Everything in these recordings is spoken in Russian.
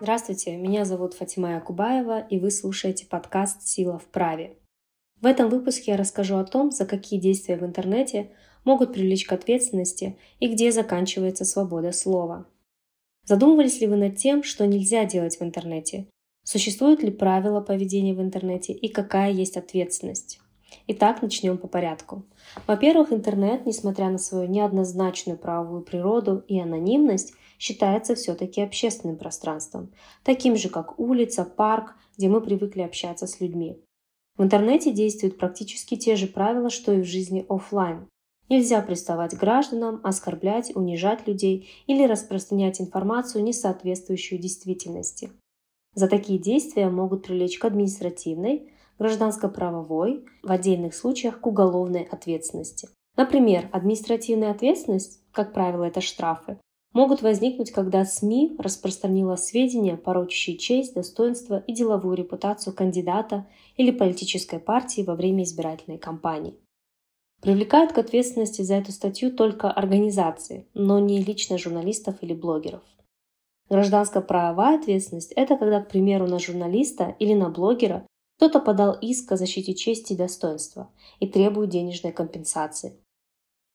Здравствуйте, меня зовут Фатима Якубаева, и вы слушаете подкаст «Сила в праве». В этом выпуске я расскажу о том, за какие действия в интернете могут привлечь к ответственности и где заканчивается свобода слова. Задумывались ли вы над тем, что нельзя делать в интернете? Существуют ли правила поведения в интернете и какая есть ответственность? Итак, начнем по порядку. Во-первых, интернет, несмотря на свою неоднозначную правовую природу и анонимность, считается все-таки общественным пространством, таким же как улица, парк, где мы привыкли общаться с людьми. В интернете действуют практически те же правила, что и в жизни офлайн. Нельзя приставать гражданам, оскорблять, унижать людей или распространять информацию, не соответствующую действительности. За такие действия могут привлечь к административной, гражданско-правовой, в отдельных случаях к уголовной ответственности. Например, административная ответственность, как правило, это штрафы, могут возникнуть, когда СМИ распространила сведения, порочащие честь, достоинство и деловую репутацию кандидата или политической партии во время избирательной кампании. Привлекают к ответственности за эту статью только организации, но не лично журналистов или блогеров. Гражданско-правовая ответственность – это когда, к примеру, на журналиста или на блогера кто-то подал иск о защите чести и достоинства и требует денежной компенсации.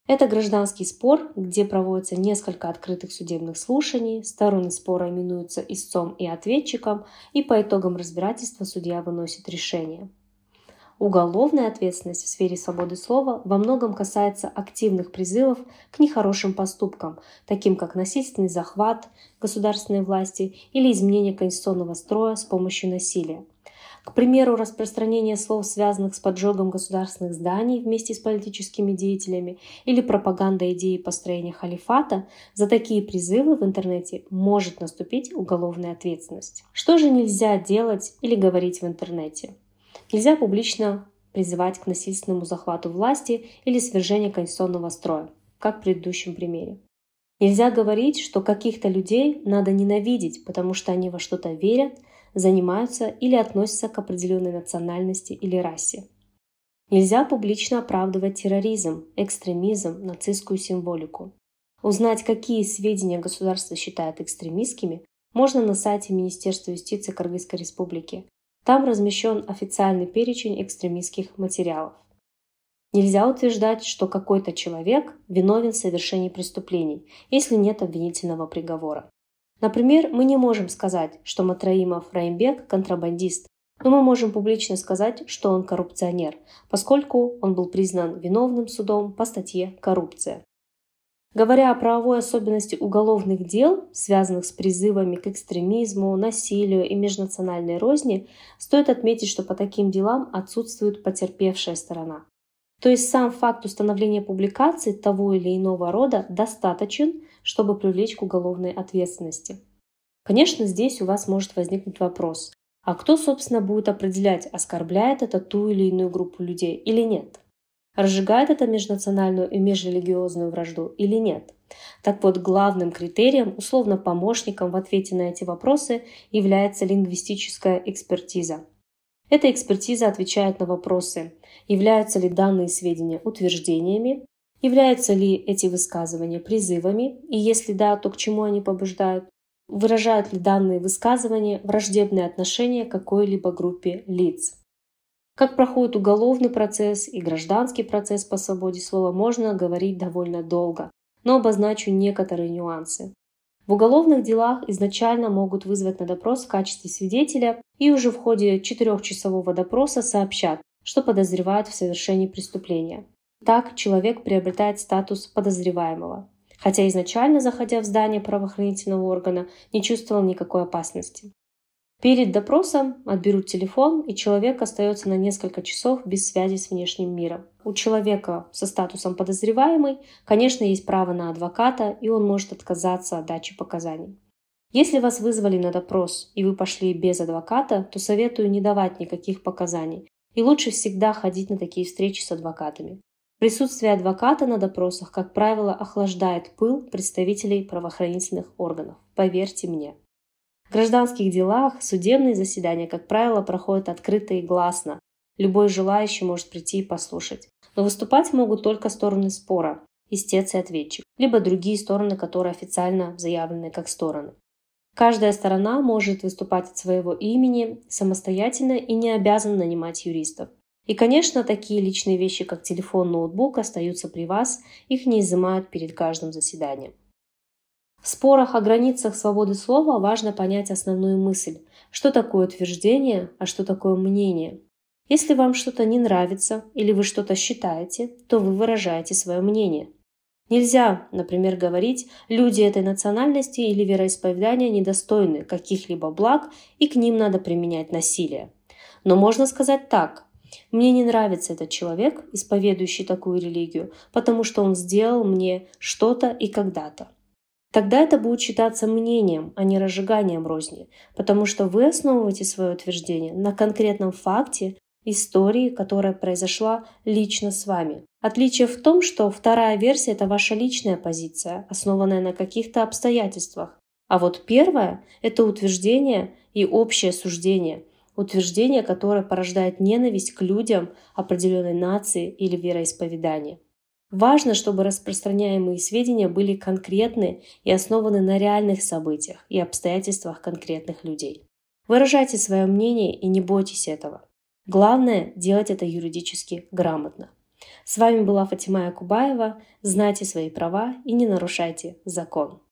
Это гражданский спор, где проводится несколько открытых судебных слушаний, стороны спора именуются истцом и ответчиком, и по итогам разбирательства судья выносит решение. Уголовная ответственность в сфере свободы слова во многом касается активных призывов к нехорошим поступкам, таким как насильственный захват государственной власти или изменение конституционного строя с помощью насилия – к примеру, распространение слов, связанных с поджогом государственных зданий вместе с политическими деятелями или пропаганда идеи построения халифата, за такие призывы в интернете может наступить уголовная ответственность. Что же нельзя делать или говорить в интернете? Нельзя публично призывать к насильственному захвату власти или свержению конституционного строя, как в предыдущем примере. Нельзя говорить, что каких-то людей надо ненавидеть, потому что они во что-то верят – занимаются или относятся к определенной национальности или расе. Нельзя публично оправдывать терроризм, экстремизм, нацистскую символику. Узнать, какие сведения государство считает экстремистскими, можно на сайте Министерства юстиции Кыргызской Республики. Там размещен официальный перечень экстремистских материалов. Нельзя утверждать, что какой-то человек виновен в совершении преступлений, если нет обвинительного приговора. Например, мы не можем сказать, что Матраимов Раимбек – контрабандист, но мы можем публично сказать, что он коррупционер, поскольку он был признан виновным судом по статье «Коррупция». Говоря о правовой особенности уголовных дел, связанных с призывами к экстремизму, насилию и межнациональной розни, стоит отметить, что по таким делам отсутствует потерпевшая сторона. То есть сам факт установления публикации того или иного рода достаточен, чтобы привлечь к уголовной ответственности. Конечно, здесь у вас может возникнуть вопрос, а кто, собственно, будет определять, оскорбляет это ту или иную группу людей или нет? Разжигает это межнациональную и межрелигиозную вражду или нет? Так вот, главным критерием, условно помощником в ответе на эти вопросы является лингвистическая экспертиза. Эта экспертиза отвечает на вопросы, являются ли данные сведения утверждениями, Являются ли эти высказывания призывами, и если да, то к чему они побуждают? Выражают ли данные высказывания враждебное отношение к какой-либо группе лиц? Как проходит уголовный процесс и гражданский процесс по свободе слова, можно говорить довольно долго, но обозначу некоторые нюансы. В уголовных делах изначально могут вызвать на допрос в качестве свидетеля и уже в ходе четырехчасового допроса сообщат, что подозревают в совершении преступления. Так человек приобретает статус подозреваемого, хотя изначально, заходя в здание правоохранительного органа, не чувствовал никакой опасности. Перед допросом отберут телефон, и человек остается на несколько часов без связи с внешним миром. У человека со статусом подозреваемый, конечно, есть право на адвоката, и он может отказаться от дачи показаний. Если вас вызвали на допрос, и вы пошли без адвоката, то советую не давать никаких показаний. И лучше всегда ходить на такие встречи с адвокатами. Присутствие адвоката на допросах, как правило, охлаждает пыл представителей правоохранительных органов. Поверьте мне. В гражданских делах судебные заседания, как правило, проходят открыто и гласно. Любой желающий может прийти и послушать. Но выступать могут только стороны спора. истец и ответчик, либо другие стороны, которые официально заявлены как стороны. Каждая сторона может выступать от своего имени самостоятельно и не обязана нанимать юристов. И, конечно, такие личные вещи, как телефон, ноутбук, остаются при вас, их не изымают перед каждым заседанием. В спорах о границах свободы слова важно понять основную мысль, что такое утверждение, а что такое мнение. Если вам что-то не нравится или вы что-то считаете, то вы выражаете свое мнение. Нельзя, например, говорить, люди этой национальности или вероисповедания недостойны каких-либо благ и к ним надо применять насилие. Но можно сказать так. Мне не нравится этот человек, исповедующий такую религию, потому что он сделал мне что-то и когда-то. Тогда это будет считаться мнением, а не разжиганием розни, потому что вы основываете свое утверждение на конкретном факте, истории, которая произошла лично с вами. Отличие в том, что вторая версия – это ваша личная позиция, основанная на каких-то обстоятельствах. А вот первая – это утверждение и общее суждение. Утверждение, которое порождает ненависть к людям определенной нации или вероисповедания. Важно, чтобы распространяемые сведения были конкретны и основаны на реальных событиях и обстоятельствах конкретных людей. Выражайте свое мнение и не бойтесь этого. Главное – делать это юридически грамотно. С вами была Фатима Якубаева. Знайте свои права и не нарушайте закон.